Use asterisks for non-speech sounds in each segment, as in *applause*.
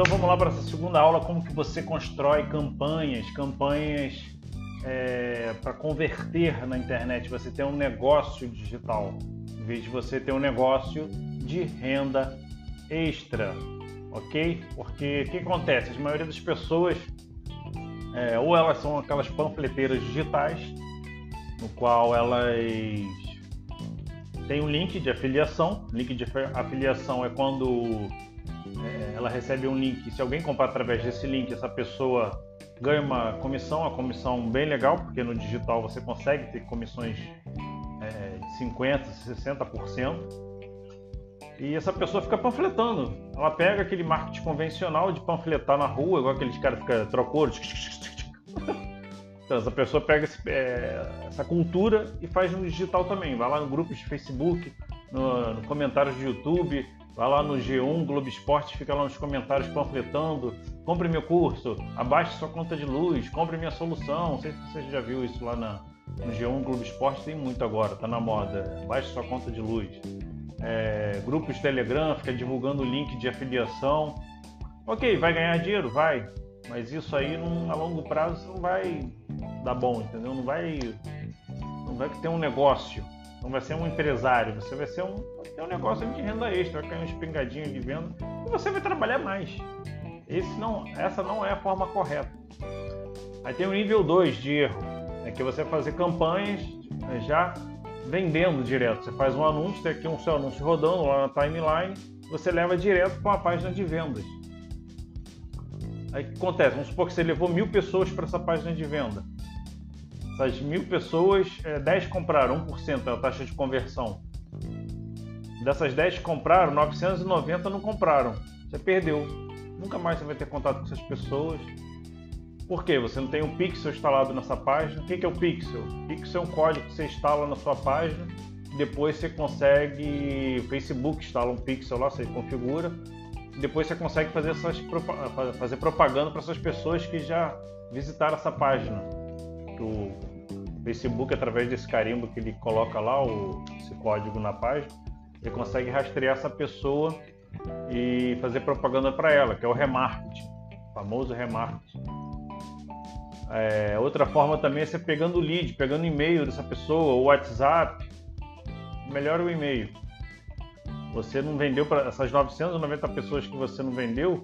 Então vamos lá para essa segunda aula, como que você constrói campanhas, campanhas é, para converter na internet, você ter um negócio digital, em vez de você ter um negócio de renda extra, ok? Porque o que acontece? A maioria das pessoas, é, ou elas são aquelas panfleteiras digitais, no qual elas têm um link de afiliação. Link de afiliação é quando ela recebe um link. Se alguém comprar através desse link, essa pessoa ganha uma comissão, uma comissão bem legal, porque no digital você consegue ter comissões é, de 50%, 60%. E essa pessoa fica panfletando. Ela pega aquele marketing convencional de panfletar na rua, igual aqueles caras ficam trocou. Então, essa pessoa pega esse, é, essa cultura e faz no digital também. Vai lá no grupo de Facebook, no, no comentários de YouTube, vai lá no G1, Globo Esporte, fica lá nos comentários panfletando. Compre meu curso, abaixe sua conta de luz, compre minha solução. Não sei se você já viu isso lá na, no G1, Globo Esporte, tem muito agora, tá na moda. Baixe sua conta de luz. É, grupos Telegram, fica divulgando o link de afiliação. Ok, vai ganhar dinheiro? Vai. Mas isso aí, a longo prazo, não vai dar bom, entendeu? Não vai, não vai ter um negócio, não vai ser um empresário, você vai ser um, ter um negócio de renda extra, vai cair um espingadinho de venda e você vai trabalhar mais. Esse não, essa não é a forma correta. Aí tem o nível 2 de erro, é que você fazer campanhas né, já vendendo direto. Você faz um anúncio, tem aqui um seu anúncio rodando lá na timeline, você leva direto para uma página de vendas. Aí o que acontece? Vamos supor que você levou mil pessoas para essa página de venda. Essas mil pessoas, 10 é, compraram, 1% é a taxa de conversão. Dessas 10 que compraram, 990 não compraram. Você perdeu. Nunca mais você vai ter contato com essas pessoas. Por quê? Você não tem um pixel instalado nessa página. O que é o pixel? O pixel é um código que você instala na sua página. Depois você consegue. O Facebook instala um pixel lá, você configura depois você consegue fazer, essas, fazer propaganda para essas pessoas que já visitaram essa página. O Facebook, através desse carimbo que ele coloca lá, o, esse código na página, ele consegue rastrear essa pessoa e fazer propaganda para ela, que é o remarketing, o famoso remarketing. É, outra forma também é você pegando o lead, pegando o e-mail dessa pessoa, o WhatsApp. Melhor o e-mail você não vendeu para essas 990 pessoas que você não vendeu,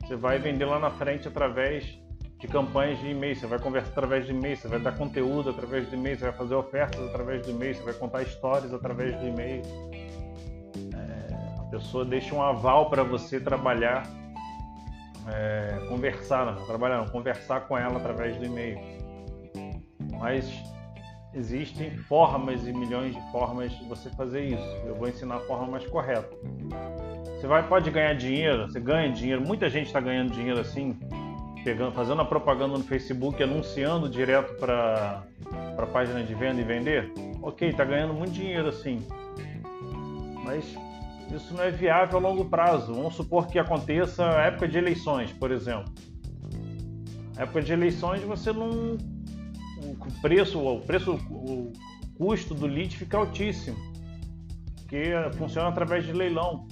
você vai vender lá na frente através de campanhas de e-mail, você vai conversar através de e-mail, você vai dar conteúdo através de e-mail, você vai fazer ofertas através do e-mail, você vai contar histórias através do e-mail. É, a pessoa deixa um aval para você trabalhar, é, conversar, não, trabalhar, não, conversar com ela através do e-mail. Mas existem formas e milhões de formas de você fazer isso. Eu vou ensinar a forma mais correta. Você vai, pode ganhar dinheiro, você ganha dinheiro, muita gente está ganhando dinheiro assim, pegando, fazendo a propaganda no Facebook, anunciando direto para a página de venda e vender. Ok, está ganhando muito dinheiro assim. Mas isso não é viável a longo prazo. Vamos supor que aconteça a época de eleições, por exemplo. A época de eleições você não o preço, o preço, o custo do lead fica altíssimo, porque funciona através de leilão.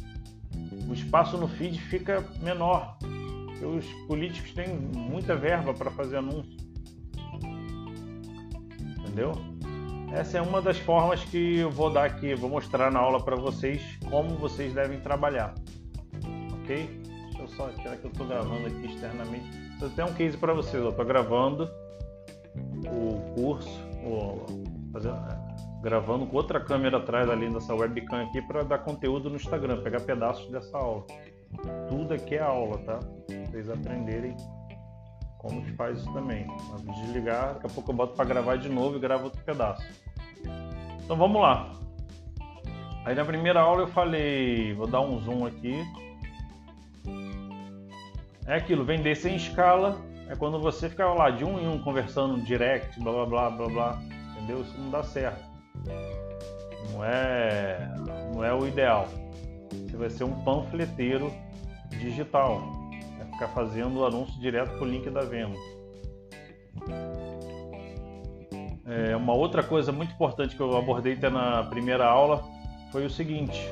O espaço no feed fica menor. Os políticos têm muita verba para fazer anúncio. Entendeu? Essa é uma das formas que eu vou dar aqui, vou mostrar na aula para vocês como vocês devem trabalhar. Ok? Deixa eu só tirar que eu estou gravando aqui externamente. Eu tenho um case para vocês. Eu estou gravando o curso, o, fazer, é, gravando com outra câmera atrás ali dessa webcam aqui para dar conteúdo no Instagram, pegar pedaços dessa aula. Tudo aqui é aula, tá? Vocês aprenderem como que faz isso também. Vou desligar, daqui a pouco eu boto para gravar de novo e gravo outro pedaço. Então vamos lá. Aí na primeira aula eu falei, vou dar um zoom aqui. É aquilo, vender sem escala é quando você fica lá de um em um conversando direct, blá blá blá blá blá, entendeu? Isso não dá certo. Não é, não é o ideal. Você vai ser um panfleteiro digital. Vai ficar fazendo o anúncio direto para o link da venda. É, uma outra coisa muito importante que eu abordei até na primeira aula foi o seguinte.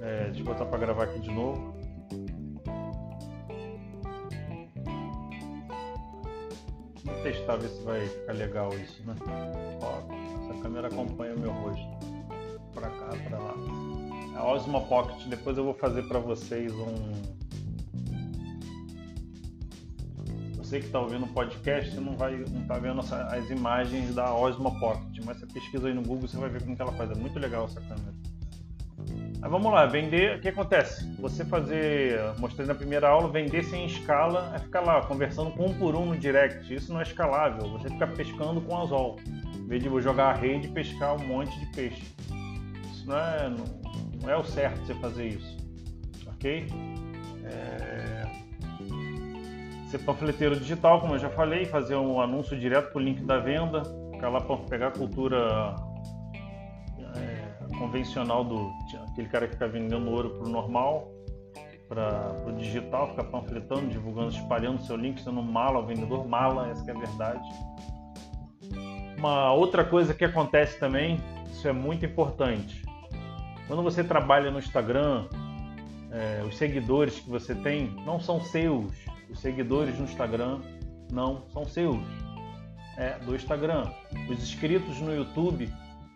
É, deixa eu botar para gravar aqui de novo. Vou testar ver se vai ficar legal isso, né? Ó, essa câmera acompanha o meu rosto. Para cá, para lá. A Osmo Pocket, depois eu vou fazer para vocês um. Você que está ouvindo o podcast não vai não tá vendo as imagens da Osmo Pocket, mas você pesquisa aí no Google você vai ver como que ela faz. É muito legal essa câmera. Mas vamos lá, vender, o que acontece? Você fazer, mostrei na primeira aula, vender sem escala é ficar lá conversando com um por um no direct. Isso não é escalável, você fica pescando com anzol. Em vez de jogar a rede e pescar um monte de peixe. Isso não é, não, não é o certo você fazer isso. Ok? É... Ser panfleteiro digital, como eu já falei, fazer um anúncio direto para o link da venda, ficar lá para pegar a cultura convencional do aquele cara que fica vendendo ouro pro normal, para o digital, ficar panfletando, divulgando, espalhando seu link, sendo mala ao vendedor, mala, essa é a verdade. Uma outra coisa que acontece também, isso é muito importante. Quando você trabalha no Instagram, é, os seguidores que você tem não são seus. Os seguidores no Instagram não são seus. É do Instagram. Os inscritos no YouTube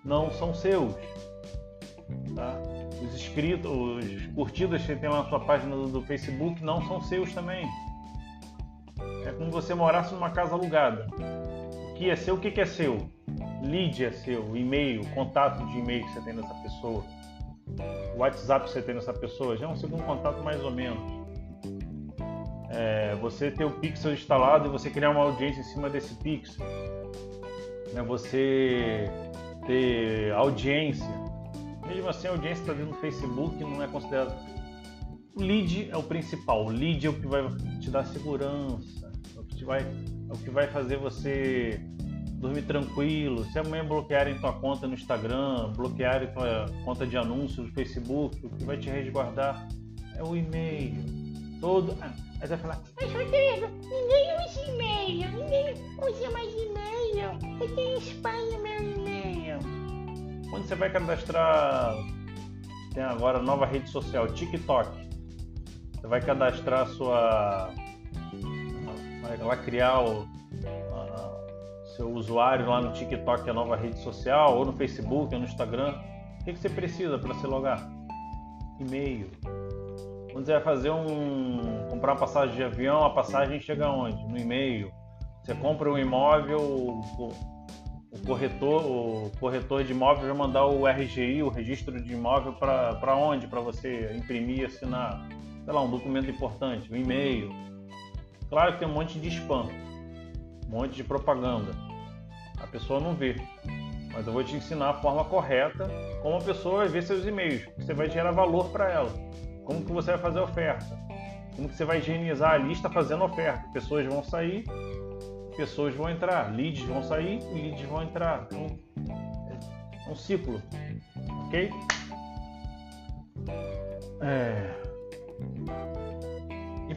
não são seus Tá? Os inscritos, os curtidas que tem lá na sua página do, Facebook não são seus também. É como você morasse numa casa alugada. O que é seu, o que é seu? Lead é seu, e-mail, contato de e-mail que você tem nessa pessoa. WhatsApp que você tem nessa pessoa, já é um segundo contato mais ou menos. É, você ter o pixel instalado e você criar uma audiência em cima desse pixel. É você ter audiência mesmo assim, a audiência está dentro do Facebook não é considerada. O lead é o principal. O lead é o que vai te dar segurança. É o que, vai, é o que vai fazer você dormir tranquilo. Se amanhã bloquearem tua conta no Instagram, bloquearem tua conta de anúncios no Facebook, o que vai te resguardar é o e-mail. Todo. Ah, aí você vai falar, mas Rodrigo, ninguém usa e-mail, ninguém usa mais e-mail. Ninguém espalha meu e-mail. Onde você vai cadastrar? Tem agora a nova rede social, TikTok. Você vai cadastrar sua. Vai lá criar o seu usuário lá no TikTok, a nova rede social, ou no Facebook, ou no Instagram. O que, você precisa para se logar? E-mail. Quando você vai fazer um. comprar uma passagem de avião, a passagem chega onde? No e-mail. Você compra um imóvel, o corretor, o corretor de imóvel vai mandar o RGI, o registro de imóvel, para onde? Para você imprimir, assinar, sei lá, um documento importante, um e-mail. Claro que tem um monte de spam, um monte de propaganda. A pessoa não vê. Mas eu vou te ensinar a forma correta como a pessoa vai ver seus e-mails. Você vai gerar valor para ela. Como que você vai fazer a oferta. Como que você vai higienizar a lista fazendo oferta. Pessoas vão sair pessoas vão entrar, leads vão sair e leads vão entrar. Então, é um ciclo, ok? É...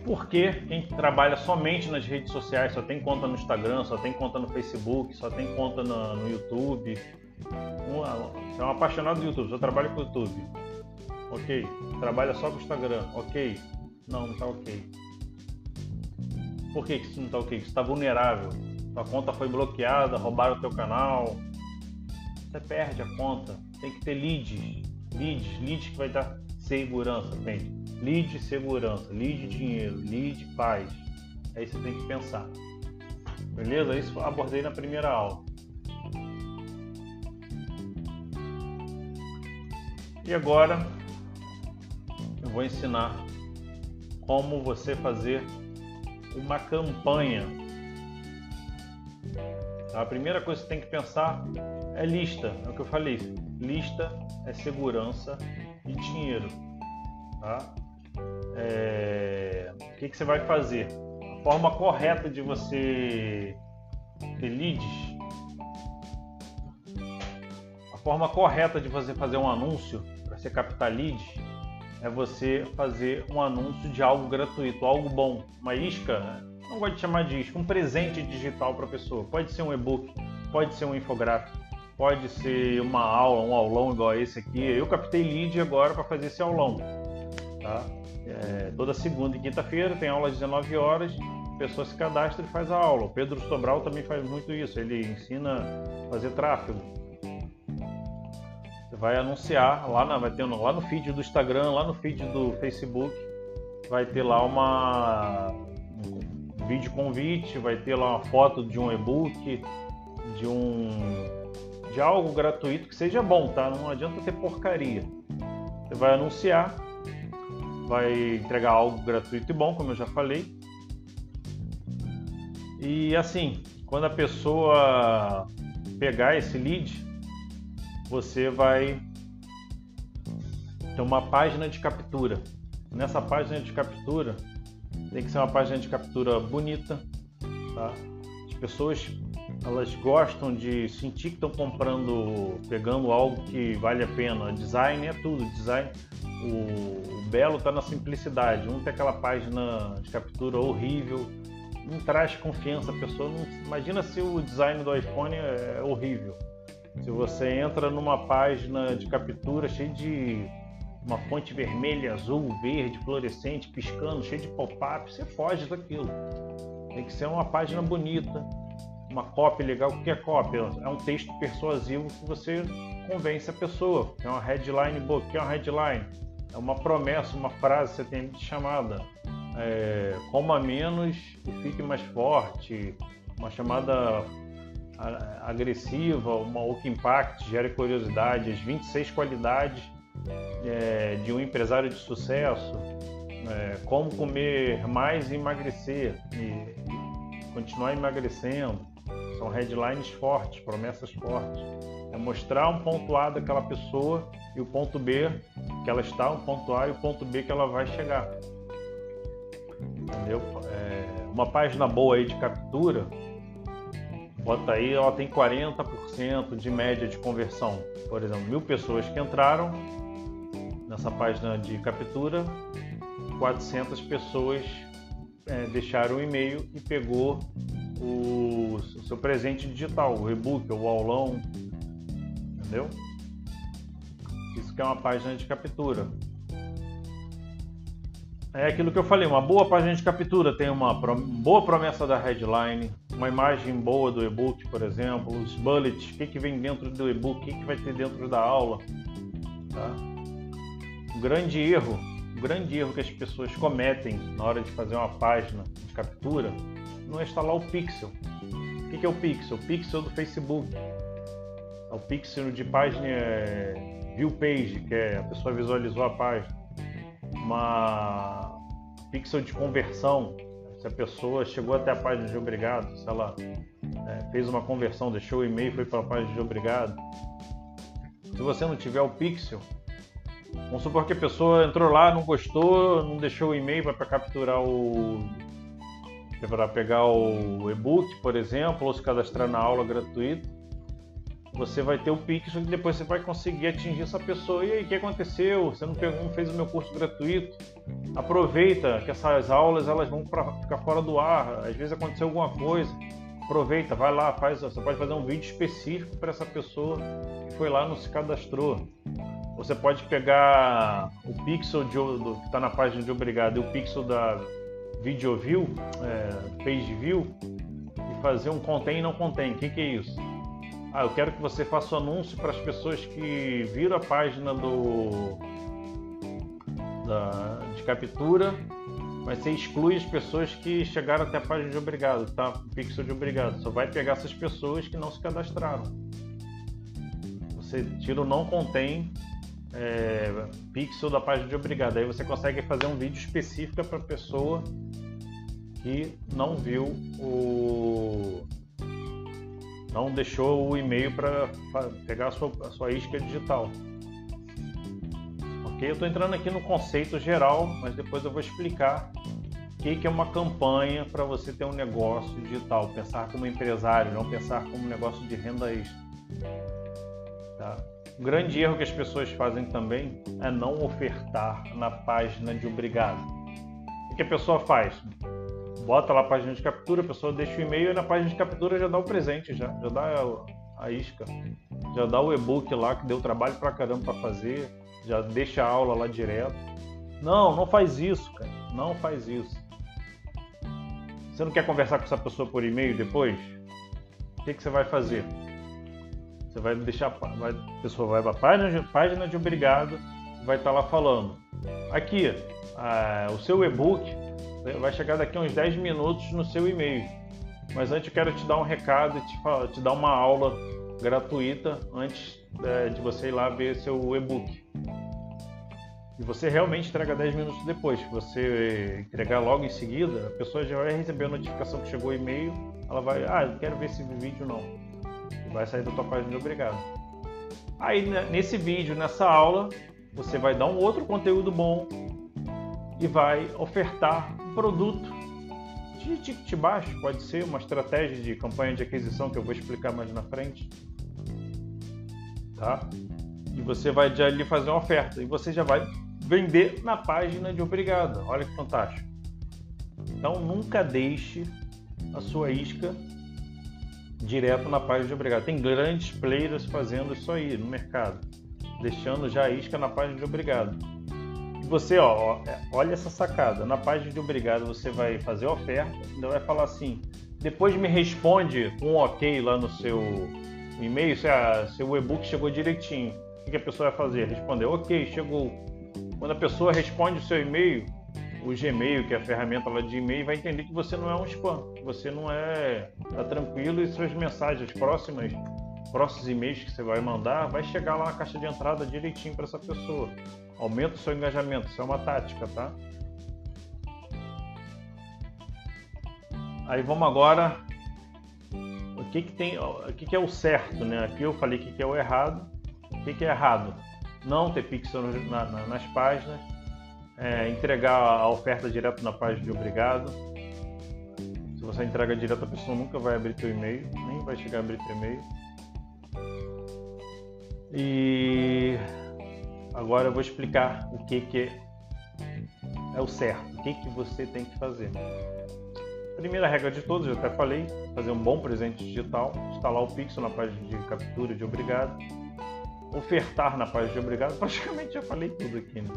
Por que quem trabalha somente nas redes sociais, só tem conta no Instagram, só tem conta no Facebook, só tem conta no, no YouTube? você é um apaixonado do YouTube, só trabalha com o YouTube. Ok. Trabalha só com o Instagram. Ok. Não, não tá ok. Por que, isso não está ok? Você está vulnerável. Sua conta foi bloqueada, roubaram o teu canal. Você perde a conta. Tem que ter leads. Leads, leads que vai dar segurança, entende? Lead segurança, lead dinheiro, lead paz. Aí você tem que pensar. Beleza? Isso eu abordei na primeira aula. E agora eu vou ensinar como você fazer uma campanha. A primeira coisa que você tem que pensar é lista, é o que eu falei. Lista é segurança e dinheiro. Tá? É... O que, que você vai fazer? A forma correta de você ter leads, a forma correta de você fazer um anúncio para você captar leads é você fazer um anúncio de algo gratuito, algo bom, uma isca, né? não gosto de chamar de isca, um presente digital para a pessoa. Pode ser um e-book, pode ser um infográfico, pode ser uma aula, um aulão igual esse aqui. Eu captei lead agora para fazer esse aulão. Tá? É, toda segunda e quinta-feira tem aula às 19 horas. pessoa se cadastra e faz a aula. O Pedro Sobral também faz muito isso, ele ensina a fazer tráfego. Você vai anunciar lá, na, vai ter lá no feed do Instagram, lá no feed do Facebook, vai ter lá uma um vídeo convite, vai ter lá uma foto de um e-book, de um de algo gratuito que seja bom, tá? Não adianta ter porcaria. Você vai anunciar, vai entregar algo gratuito e bom, como eu já falei. E assim, quando a pessoa pegar esse lead, você vai ter uma página de captura. Nessa página de captura, tem que ser uma página de captura bonita, tá? As pessoas elas gostam de sentir que estão comprando, pegando algo que vale a pena. Design é tudo, design. O, o belo está na simplicidade. Um tem aquela página de captura horrível, não traz confiança. A pessoa não, imagina se o design do iPhone é horrível. Se você entra numa página de captura cheia de uma fonte vermelha, azul, verde, fluorescente, piscando, cheia de pop-up, você foge daquilo. Tem que ser uma página bonita, uma cópia legal. O que é cópia? É um texto persuasivo que você convence a pessoa. É uma headline que é uma headline? É uma promessa, uma frase que você tem chamada. É, coma menos e fique mais forte. Uma chamada agressiva, uma ou que impacte, gere curiosidade, as 26 qualidades é, de um empresário de sucesso, é, como comer mais e emagrecer e continuar emagrecendo, são headlines fortes, promessas fortes. É mostrar um ponto A daquela pessoa e o ponto B que ela está, um ponto A e o ponto B que ela vai chegar. Entendeu? É, uma página boa aí de captura, bota aí, ela tem 40% de média de conversão. Por exemplo, mil pessoas que entraram nessa página de captura, 400 pessoas é, deixaram o e-mail e pegou o, o seu presente digital, o e-book, o aulão, entendeu? Isso que é uma página de captura. É aquilo que eu falei, uma boa página de captura tem uma boa promessa da headline, uma imagem boa do e-book, por exemplo, os bullets, o que, que vem dentro do e-book, o que, que vai ter dentro da aula. Tá? Grande erro, um grande erro que as pessoas cometem na hora de fazer uma página de captura não é instalar o Pixel. O que é o Pixel? O Pixel do Facebook. É o Pixel de página é, view page, que é a pessoa visualizou a página. Uma Pixel de conversão, se a pessoa chegou até a página de obrigado, se ela é, fez uma conversão, deixou o e-mail foi para a página de obrigado. Se você não tiver o Pixel, vamos supor que a pessoa entrou lá, não gostou, não deixou o e-mail para capturar o para pegar o e-book, por exemplo, ou se cadastrar na aula gratuita, você vai ter o Pixel e depois você vai conseguir atingir essa pessoa. E aí, o que aconteceu? Você não, pegou, não fez o meu curso gratuito? Aproveita que essas aulas elas vão para ficar fora do ar. Às vezes aconteceu alguma coisa. Aproveita, vai lá, faz. Você pode fazer um vídeo específico para essa pessoa que foi lá não se cadastrou. Você pode pegar o pixel de, do, que está na página de obrigado e o pixel da video view, é, page view, e fazer um contém e não contém. O que, que é isso? Ah, eu quero que você faça o um anúncio para as pessoas que viram a página do da, de captura, mas você exclui as pessoas que chegaram até a página de obrigado, tá? Pixel de obrigado. Só vai pegar essas pessoas que não se cadastraram. Você tira o não contém é, pixel da página de obrigado. Aí você consegue fazer um vídeo específico para pessoa que não viu o. não deixou o e-mail para pegar a sua, a sua isca digital. Ok? Eu estou entrando aqui no conceito geral, mas depois eu vou explicar o que, que é uma campanha para você ter um negócio digital. Pensar como empresário, não pensar como um negócio de renda extra. Tá? Um grande erro que as pessoas fazem também é não ofertar na página de obrigado. O que a pessoa faz? bota lá a página de captura, a pessoa deixa o e-mail e na página de captura já dá o presente, já, já dá a, a isca, já dá o e-book lá que deu trabalho pra caramba para fazer, já deixa a aula lá direto. Não, não faz isso, cara. Não faz isso. Você não quer conversar com essa pessoa por e-mail depois? O que, que você vai fazer? Você vai deixar, vai, a pessoa vai para a página, página de obrigado, vai estar tá lá falando. Aqui, a, o seu e-book vai chegar daqui a uns 10 minutos no seu e-mail. Mas antes eu quero te dar um recado, te, te dar uma aula gratuita antes é, de você ir lá ver seu e-book. E você realmente entrega 10 minutos depois. Se você entregar logo em seguida, a pessoa já vai receber a notificação que chegou o e-mail. Ela vai, ah, eu quero ver esse vídeo não. Vai sair da tua página de obrigado. Aí né, nesse vídeo, nessa aula, você vai dar um outro conteúdo bom e vai ofertar um produto de ticket baixo. Pode ser uma estratégia de campanha de aquisição que eu vou explicar mais na frente. Tá? E você vai já ali fazer uma oferta e você já vai vender na página de obrigado. Olha que fantástico. Então nunca deixe a sua isca direto na página de obrigado. Tem grandes players fazendo isso aí no mercado, deixando já a isca na página de obrigado. E você, ó, é, olha essa sacada. Na página de obrigado você vai fazer a oferta, ainda vai falar assim: depois me responde um ok lá no seu e-mail, se a, seu e-book chegou direitinho. O que a pessoa vai fazer? Responder, ok, chegou quando a pessoa responde o seu e-mail, o Gmail, que é a ferramenta lá de e-mail, vai entender que você não é um spam, que você não é tá tranquilo e suas mensagens próximas, próximos e-mails que você vai mandar, vai chegar lá na caixa de entrada direitinho para essa pessoa. Aumenta o seu engajamento, isso é uma tática, tá? Aí vamos agora o que que tem, o que que é o certo, né? Aqui eu falei o que que é o errado. O que que é errado? não ter pixel na, na, nas páginas, é, entregar a oferta direto na página de obrigado. Se você entrega direto, a pessoa nunca vai abrir teu e-mail, nem vai chegar a abrir teu e-mail. E agora eu vou explicar o que, que é o certo, o que, que você tem que fazer. Primeira regra de todos, eu até falei, fazer um bom presente digital, instalar o pixel na página de captura de obrigado ofertar na página de obrigado, *laughs* praticamente já falei tudo aqui. Né?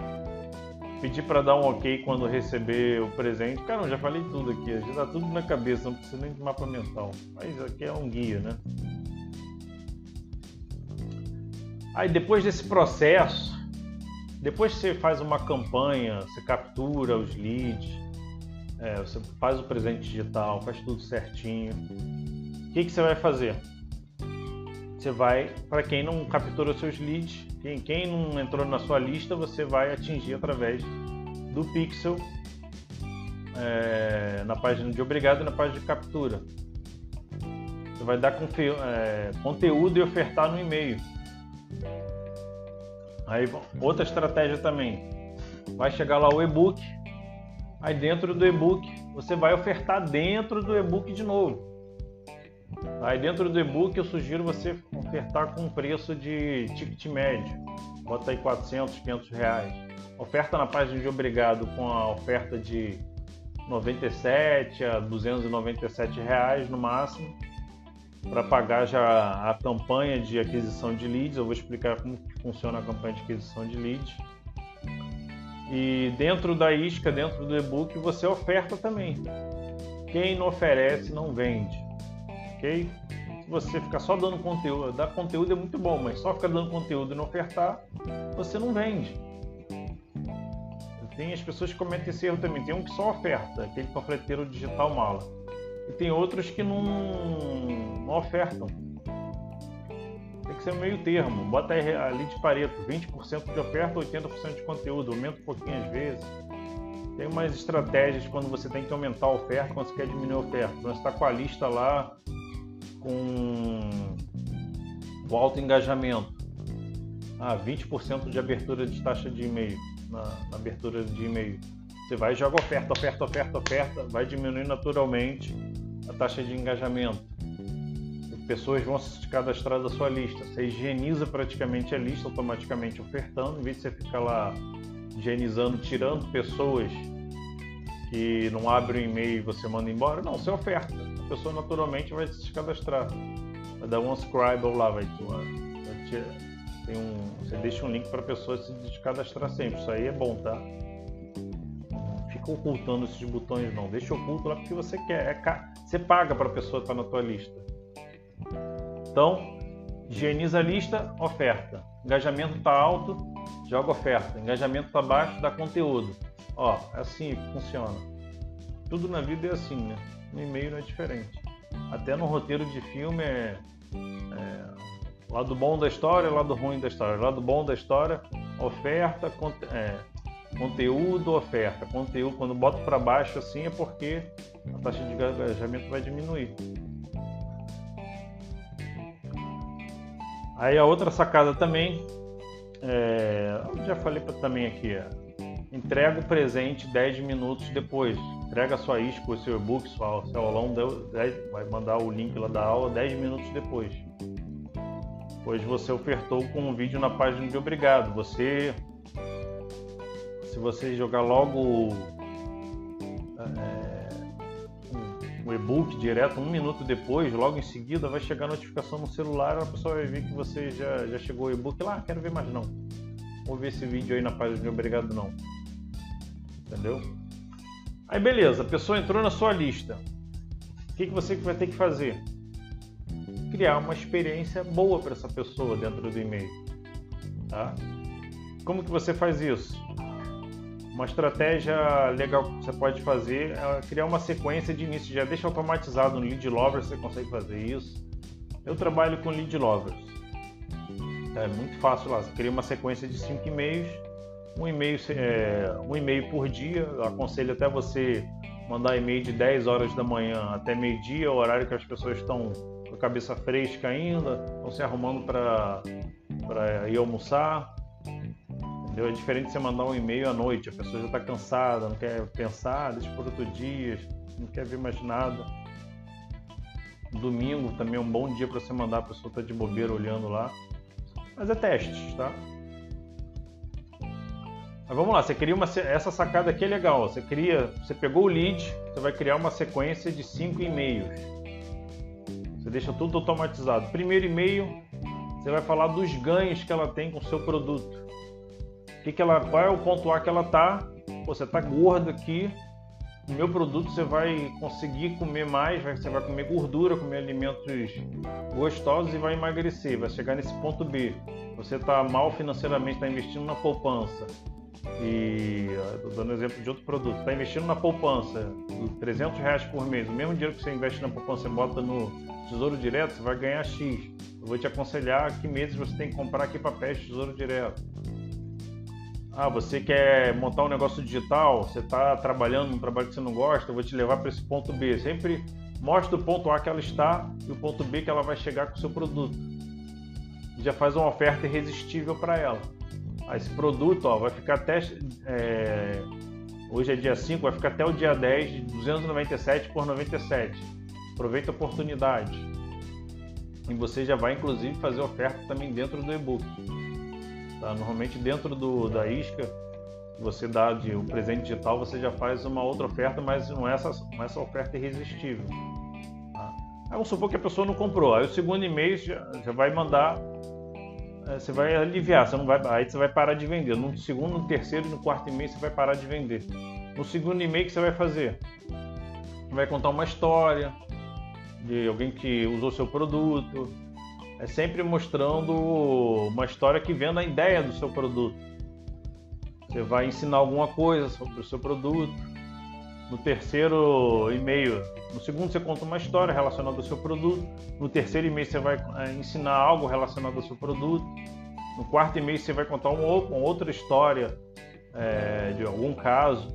Pedir para dar um ok quando receber o presente. Cara, já falei tudo aqui, já tá tudo na cabeça, não precisa nem de mapa mental. Mas aqui é um guia, né? Aí depois desse processo, depois que você faz uma campanha, você captura os leads, é, você faz o presente digital, faz tudo certinho. O que, que você vai fazer? Você vai, para quem não capturou seus leads, quem, quem não entrou na sua lista, você vai atingir através do pixel é, na página de obrigado e na página de captura. Você vai dar é, conteúdo e ofertar no e-mail. Aí outra estratégia também. Vai chegar lá o e-book. Aí dentro do e-book você vai ofertar dentro do e-book de novo. Aí dentro do e-book eu sugiro você ofertar com um preço de ticket médio. Bota aí 400, 500 reais. Oferta na página de obrigado com a oferta de 97 a 297 reais no máximo para pagar já a campanha de aquisição de leads. Eu vou explicar como funciona a campanha de aquisição de leads. E dentro da isca, dentro do e-book, você oferta também. Quem não oferece não vende ok? Se você ficar só dando conteúdo, dar conteúdo é muito bom, mas só ficar dando conteúdo e não ofertar, você não vende. Tem as pessoas que cometem esse erro também. Tem um que só oferta, aquele panfleteiro digital mala. E tem outros que não, não ofertam. Tem que ser um meio termo. Bota ali de Pareto, 20% de oferta, 80% de conteúdo. Aumenta um pouquinho às vezes. Tem umas estratégias quando você tem que aumentar a oferta, quando você quer diminuir a oferta. Quando você está com a lista lá com o alto engajamento. Ah, 20% de abertura de taxa de e-mail, na, na, abertura de e-mail. Você vai e joga oferta, oferta, oferta, oferta, vai diminuir naturalmente a taxa de engajamento. pessoas vão se cadastrar da sua lista. Você higieniza praticamente a lista automaticamente ofertando, em vez de você ficar lá higienizando, tirando pessoas que não abrem o e-mail e você manda embora. Não, você oferta a pessoa naturalmente vai se cadastrar. Vai dar um unscribe lá, vai, vai te, tem um, você deixa um link para a pessoa se cadastrar sempre. Isso aí é bom, tá? Fica ocultando esses botões não. Deixa oculto lá porque você quer. É ca... Você paga para a pessoa estar na tua lista. Então, higieniza a lista, oferta. Engajamento está alto, joga oferta. Engajamento está baixo, dá conteúdo. Ó, é assim funciona. Tudo na vida é assim, né? No e-mail não é diferente. Até no roteiro de filme é, é lado bom da história, lado ruim da história. Lado bom da história, oferta, é, conteúdo, oferta. Conteúdo, quando boto para baixo assim é porque a taxa de engajamento vai diminuir. Aí a outra sacada também, é, já falei também aqui, é, entrega o presente 10 minutos depois. Entrega sua isca, o seu e-book, seu, seu aulão, vai mandar o link lá da aula 10 minutos depois. Pois você ofertou com um vídeo na página de obrigado. Você, se você jogar logo é, o e-book direto um minuto depois, logo em seguida, vai chegar a notificação no celular, a pessoa vai ver que você já, já chegou o e-book lá, ah, quero ver mais não. Vou ver esse vídeo aí na página de obrigado não. Entendeu? Aí beleza, a pessoa entrou na sua lista. O que, que você vai ter que fazer? Criar uma experiência boa para essa pessoa dentro do e-mail. Tá? Como que você faz isso? Uma estratégia legal que você pode fazer é criar uma sequência de início. Já deixa automatizado no Lead Lovers, você consegue fazer isso. Eu trabalho com Lead Lovers. É muito fácil lá. Você cria uma sequência de cinco e-mails, um e-mail, é, um e-mail por dia. Eu aconselho até você mandar e-mail de 10 horas da manhã até meio-dia, o horário que as pessoas estão com a cabeça fresca ainda, estão se arrumando para ir almoçar. Entendeu? É diferente de você mandar um e-mail à noite, a pessoa já está cansada, não quer pensar, deixa por outro dia, não quer ver mais nada. Domingo também é um bom dia para você mandar, a pessoa está de bobeira olhando lá. Mas é testes, tá? Mas vamos lá, você cria uma essa sacada aqui é legal. Você cria, você pegou o lead, você vai criar uma sequência de cinco e-mails. Você deixa tudo automatizado. Primeiro e-mail, você vai falar dos ganhos que ela tem com o seu produto que, que ela, qual é o ponto A que ela tá? você está gordo aqui, no meu produto você vai conseguir comer mais, você vai comer gordura, comer alimentos gostosos e vai emagrecer, vai chegar nesse ponto B. Você está mal financeiramente, está investindo na poupança. E estou dando exemplo de outro produto, está investindo na poupança, 300 reais por mês, o mesmo dinheiro que você investe na poupança, você bota no Tesouro Direto, você vai ganhar X. Eu vou te aconselhar que meses você tem que comprar aqui papéis de Tesouro Direto ah, você quer montar um negócio digital, você está trabalhando num trabalho que você não gosta, eu vou te levar para esse ponto B. Sempre mostra o ponto A que ela está e o ponto B que ela vai chegar com o seu produto. Já faz uma oferta irresistível para ela. Ah, esse produto ó, vai ficar até. É, hoje é dia 5, vai ficar até o dia 10 de 297 por 97. Aproveita a oportunidade. E você já vai, inclusive, fazer oferta também dentro do e-book. Tá? Normalmente dentro do, da isca você dá de um presente digital, você já faz uma outra oferta, mas não é essa, não é essa oferta irresistível. Tá? Aí vamos supor que a pessoa não comprou. Aí o segundo e-mail já, já vai mandar, você vai aliviar, você não vai, aí você vai parar de vender. No segundo, no terceiro no quarto e-mail você vai parar de vender. No segundo e-mail que você vai fazer? Vai contar uma história de alguém que usou seu produto, é sempre mostrando uma história que venda a ideia do seu produto. Você vai ensinar alguma coisa sobre o seu produto. No terceiro e-mail, no segundo você conta uma história relacionada ao seu produto. No terceiro e-mail você vai é, ensinar algo relacionado ao seu produto. No quarto e-mail você vai contar uma outra história é, de algum caso.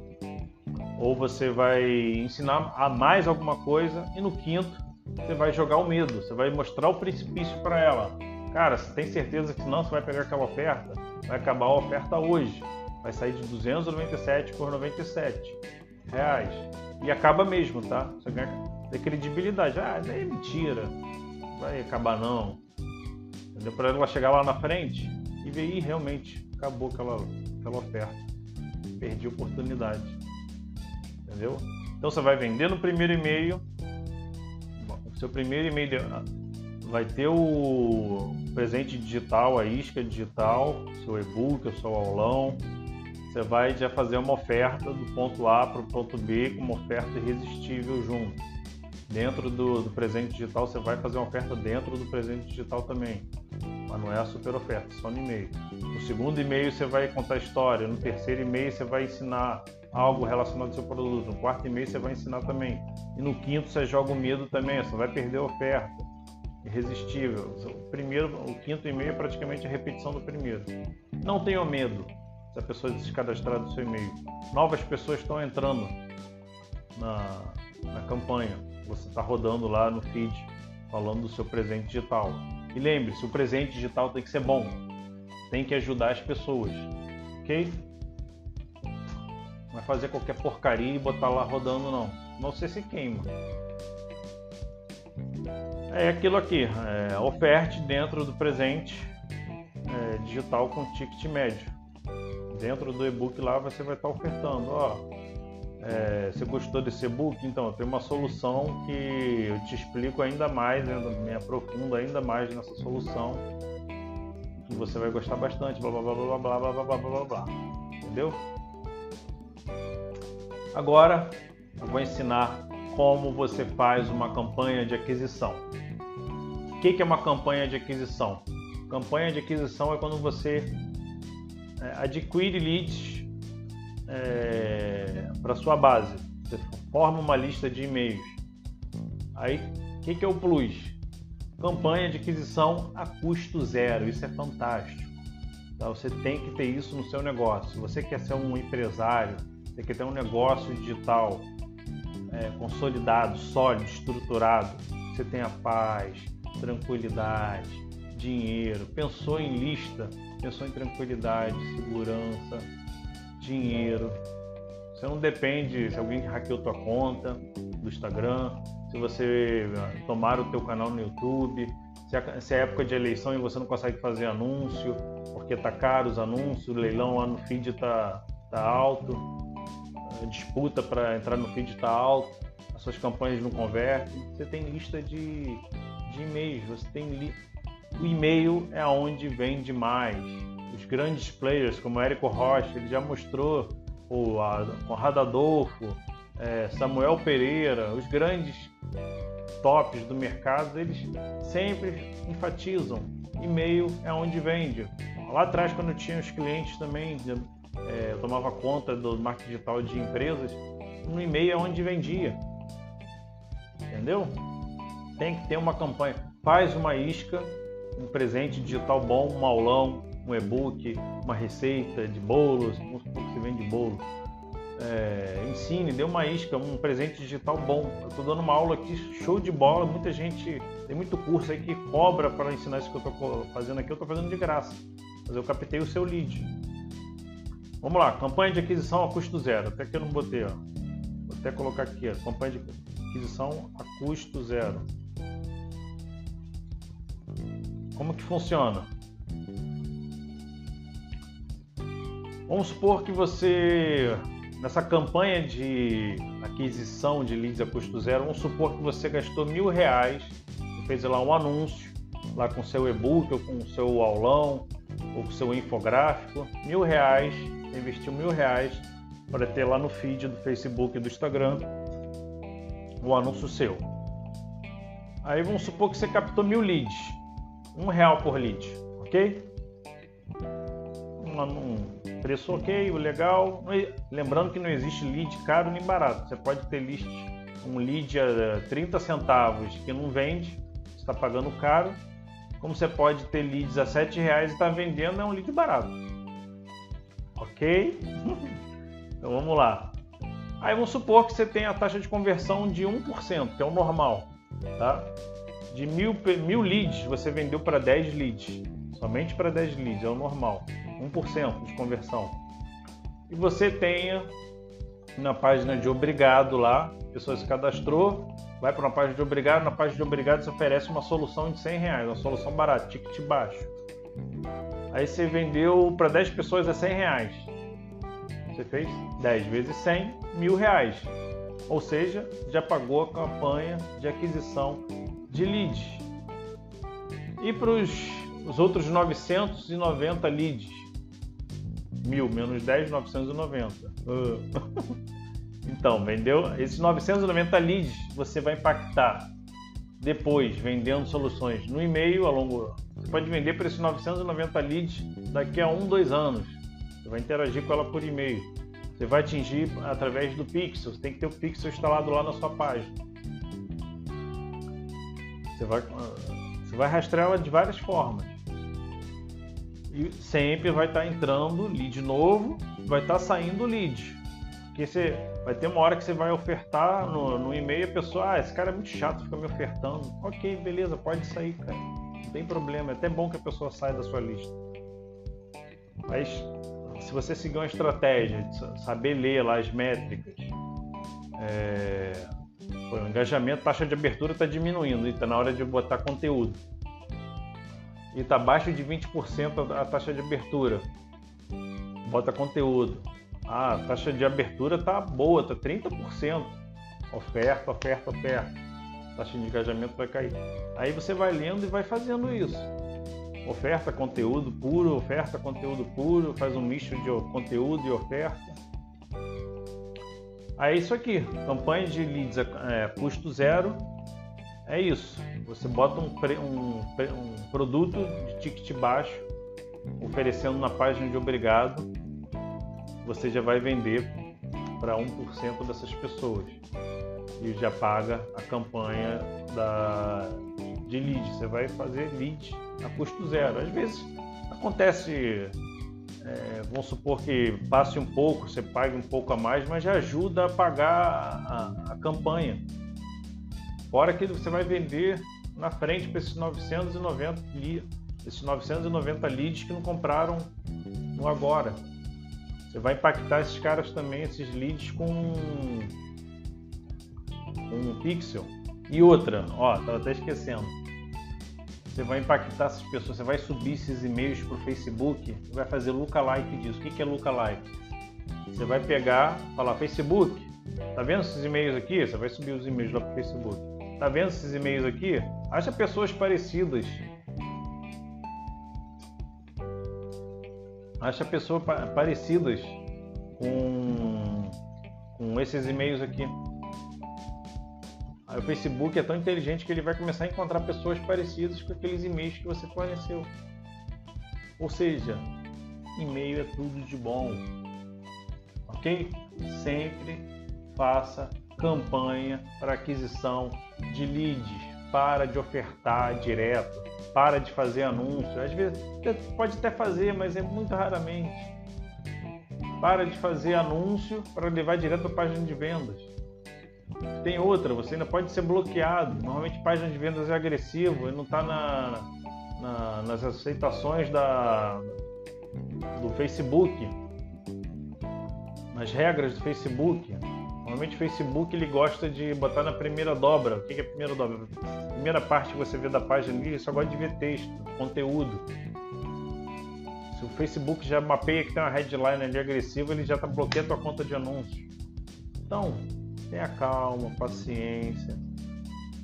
Ou você vai ensinar a mais alguma coisa. E no quinto você vai jogar o medo, você vai mostrar o precipício para ela. Cara, você tem certeza que não você vai pegar aquela oferta? Vai acabar a oferta hoje. Vai sair de 297 por 97 reais. E acaba mesmo, tá? Você ganha credibilidade. Ah, isso aí é mentira. Não vai acabar não. Entendeu? Para ela chegar lá na frente e ver, ih, realmente, acabou aquela, aquela oferta. Perdi a oportunidade. Entendeu? Então você vai vender no primeiro e-mail, seu primeiro e-mail vai ter o presente digital, a isca digital, seu e-book, o seu aulão. Você vai já fazer uma oferta do ponto A para o ponto B com uma oferta irresistível junto. Dentro do, do, presente digital, você vai fazer uma oferta dentro do presente digital também. Mas não é a super oferta, só no e-mail. No segundo e-mail, você vai contar história. No terceiro e-mail, você vai ensinar algo relacionado ao seu produto. No quarto e-mail, você vai ensinar também. E no quinto, você joga o medo também. Você vai perder a oferta. Irresistível. O, primeiro, o quinto e-mail é praticamente a repetição do primeiro. Não tenha medo se a pessoa descadastrar do seu e-mail. Novas pessoas estão entrando na, na campanha. Você está rodando lá no feed falando do seu presente digital. E lembre-se, o presente digital tem que ser bom. Tem que ajudar as pessoas. Ok? Não vai fazer qualquer porcaria e botar lá rodando não. Não sei se queima. É aquilo aqui, é, oferte dentro do presente é, digital com ticket médio dentro do e-book lá você vai estar ofertando, ó, é, você gostou desse e-book? Então, tem uma solução que eu te explico ainda mais, me aprofundo ainda mais nessa solução, que você vai gostar bastante, blá blá blá blá blá blá blá blá blá blá, entendeu? Agora, eu vou ensinar como você faz uma campanha de aquisição. O que é uma campanha de aquisição? Campanha de aquisição é quando você é, adquire leads é, para sua base. Você forma uma lista de e-mails. Aí, o que, que é o plus? Campanha de aquisição a custo zero. Isso é fantástico. Tá? Você tem que ter isso no seu negócio. Se você quer ser um empresário, você quer ter um negócio digital é, consolidado, sólido, estruturado, você tenha paz, tranquilidade, dinheiro, pensou em lista, pensou em tranquilidade, segurança, dinheiro. Você não depende se alguém hackeou tua conta do Instagram, se você ah, tomar o teu canal no YouTube, se é época de eleição e você não consegue fazer anúncio, porque tá caro os anúncios, o leilão lá no feed tá, tá alto, a disputa para entrar no feed tá alto, as suas campanhas não convertem, você tem lista de, de e-mails, você tem lista o e-mail é onde vende mais. Os grandes players, como Érico Rocha, ele já mostrou, o Conrado Adolfo, é, Samuel Pereira, os grandes tops do mercado, eles sempre enfatizam e-mail é onde vende. Lá atrás, quando eu tinha os clientes também, é, eu tomava conta do marketing digital de empresas, no e-mail é onde vendia. Entendeu? Tem que ter uma campanha. Faz uma isca um presente digital bom, um aulão, um e-book, uma receita de bolos, vamos supor que você vende bolo. É, ensine, dê uma isca, um presente digital bom. Eu estou dando uma aula aqui, show de bola. Muita gente, tem muito curso aí que cobra para ensinar isso que eu estou fazendo aqui. Eu estou fazendo de graça, mas eu captei o seu lead. Vamos lá, campanha de aquisição a custo zero. Até que eu não botei, ó. Vou até colocar aqui, ó, campanha de aquisição a custo zero. Como que funciona? Vamos supor que você, nessa campanha de aquisição de leads a custo zero, vamos supor que você gastou mil reais, fez lá um anúncio, lá com seu e-book, ou com seu aulão, ou com seu infográfico, mil reais, investiu mil reais para ter lá no feed do Facebook e do Instagram o anúncio seu. Aí vamos supor que você captou mil leads um real por lead, ok? Um, preço ok, legal. Lembrando que não existe lead caro nem barato. Você pode ter list, um lead a 30 centavos que não vende, está pagando caro. Como você pode ter leads a 7 reais e está vendendo, é um lead barato. Ok? *laughs* então vamos lá. Aí vamos supor que você tem a taxa de conversão de 1%, que é o normal. Tá? De mil, mil leads, você vendeu para 10 leads. Somente para 10 leads, é o normal. 1% de conversão. E você tenha na página de obrigado lá, a pessoa se cadastrou, vai para uma página de obrigado, na página de obrigado você oferece uma solução de 100 reais, uma solução barata, ticket baixo. Aí você vendeu para 10 pessoas a 100 reais. Você fez 10 vezes 100, mil reais. Ou seja, já pagou a campanha de aquisição de leads. E para os outros 990 leads, mil menos 10, 990. Uh. então, vendeu esses 990 leads, você vai impactar depois vendendo soluções no e-mail a longo. Você pode vender para esses 990 leads daqui a um, dois anos. Você vai interagir com ela por e-mail. Você vai atingir através do Pixel. Você tem que ter o Pixel instalado lá na sua página. Você vai, você vai rastrear ela de várias formas. E sempre vai estar entrando lead novo, vai estar saindo lead. Porque você vai ter uma hora que você vai ofertar no, no e-mail a pessoa, ah, esse cara é muito chato, fica me ofertando. Ok, beleza, pode sair, cara. Não tem problema, é até bom que a pessoa saia da sua lista. Mas se você seguir uma estratégia saber ler lá as métricas, é, o engajamento, taxa de abertura está diminuindo está na hora de botar conteúdo. E está abaixo de 20% a taxa de abertura. Bota conteúdo. Ah, a taxa de abertura tá boa, tá 30%. Oferta, oferta, oferta. A taxa de engajamento vai cair. Aí você vai lendo e vai fazendo isso. Oferta, conteúdo puro, oferta, conteúdo puro, faz um misto de conteúdo e oferta. É isso aqui, campanha de leads é, custo zero. É isso. Você bota um, um, um produto de ticket baixo, oferecendo na página de obrigado você já vai vender para 1% dessas pessoas e já paga a campanha da, de lead. Você vai fazer lead a custo zero. Às vezes acontece, é, vamos supor que passe um pouco, você pague um pouco a mais, mas já ajuda a pagar a, a campanha. Fora que você vai vender na frente para esses 990 esses 990 leads que não compraram no agora. Você vai impactar esses caras também, esses leads com um pixel. E outra, ó, tava até esquecendo. Você vai impactar essas pessoas, você vai subir esses e-mails para o Facebook, vai fazer lookalike disso. O que é lookalike? Você vai pegar, falar Facebook, tá vendo esses e-mails aqui? Você vai subir os e-mails lá para o Facebook. Tá vendo esses e-mails aqui? Acha pessoas parecidas acha pessoas parecidas com, com esses e-mails aqui. Aí o Facebook é tão inteligente que ele vai começar a encontrar pessoas parecidas com aqueles e-mails que você forneceu. Ou seja, e-mail é tudo de bom. Ok? Sempre faça campanha para aquisição de leads. Para de ofertar direto para de fazer anúncio. Às vezes pode até fazer, mas é muito raramente. Para de fazer anúncio para levar direto para a página de vendas. Tem outra, você ainda pode ser bloqueado. Normalmente página de vendas é agressivo e não está na, na, nas aceitações da, do Facebook, nas regras do Facebook. Normalmente o Facebook ele gosta de botar na primeira dobra. O que é a primeira dobra? A primeira parte que você vê da página ali, só gosta de ver texto, conteúdo. Se o Facebook já mapeia que tem uma headline ali agressiva, ele já está bloqueando a tua conta de anúncios. Então, tenha calma, paciência,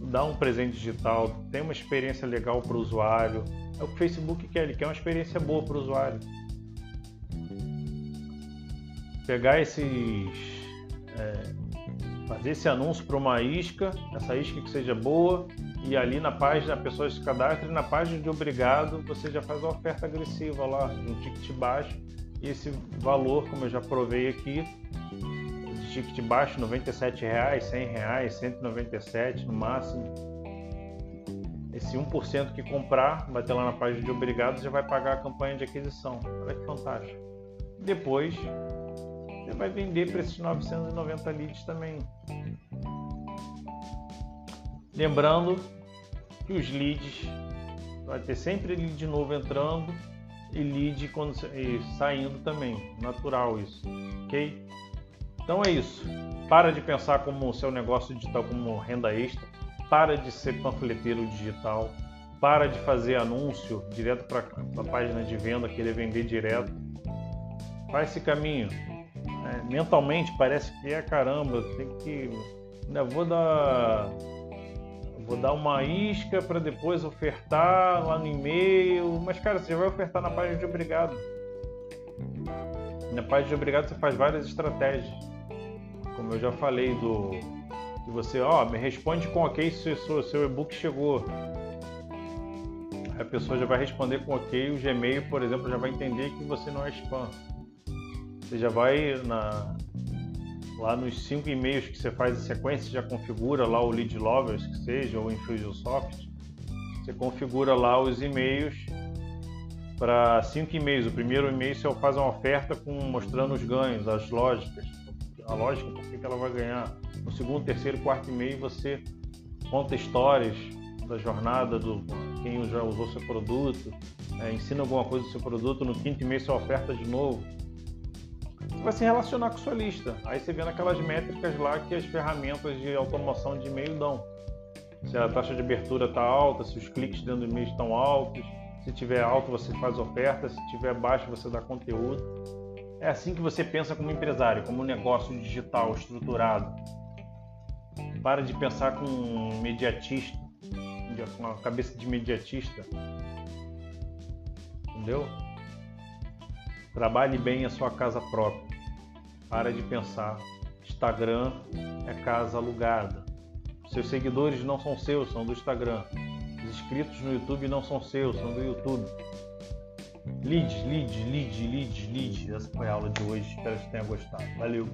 dá um presente digital, tem uma experiência legal para o usuário. É o que o Facebook quer, ele quer uma experiência boa para o usuário. Pegar esses é, fazer esse anúncio para uma isca, essa isca que seja boa, e ali na página a pessoa se cadastra e na página de obrigado você já faz uma oferta agressiva lá, um ticket baixo, e esse valor, como eu já provei aqui, ticket baixo, R$ 97, R$ 100, R$ 197 no máximo. Esse 1% que comprar, vai ter lá na página de obrigado, já vai pagar a campanha de aquisição. Olha que fantástico. Depois, você vai vender para esses 990 leads também. Lembrando que os leads vai ter sempre lead novo entrando e lead quando, e saindo também, natural isso, ok? Então é isso. Para de pensar como o seu negócio digital como renda extra, para de ser panfleteiro digital, para de fazer anúncio direto para a página de venda, querer vender direto. Faz esse caminho é, mentalmente parece que é caramba, tem que. Ainda vou dar. Vou dar uma isca para depois ofertar lá no e-mail. Mas, cara, você já vai ofertar na página de obrigado. Na página de obrigado você faz várias estratégias. Como eu já falei do que você, ó, me responde com ok se o seu, e-book chegou. A pessoa já vai responder com ok, o Gmail, por exemplo, já vai entender que você não é spam. Você já vai na, lá nos cinco e-mails que você faz em sequência, já configura lá o Lead Lovers, que seja, ou Infusionsoft. Você configura lá os e-mails para cinco e-mails. O primeiro e-mail você faz uma oferta com mostrando os ganhos, as lógicas, a lógica, por que ela vai ganhar. No segundo, terceiro, quarto e-mail você conta histórias da jornada do quem já usou seu produto, é, ensina alguma coisa do seu produto. No quinto e-mail você oferta de novo. Você vai se relacionar com sua lista. Aí você vê naquelas métricas lá que as ferramentas de automação de e-mail dão. Se a taxa de abertura está alta, se os cliques dentro do e-mail estão altos, se tiver alto você faz oferta, se tiver baixo você dá conteúdo. É assim que você pensa como empresário, como um negócio digital estruturado. Para de pensar com um mediatista, com uma cabeça de mediatista. Entendeu? Trabalhe bem a sua casa própria. Para de pensar. Instagram é casa alugada. Seus seguidores não são seus, são do Instagram. Os inscritos no YouTube não são seus, são do YouTube. Lead, lead, lead, lead, lead. Essa foi a aula de hoje. Espero que tenha gostado. Valeu!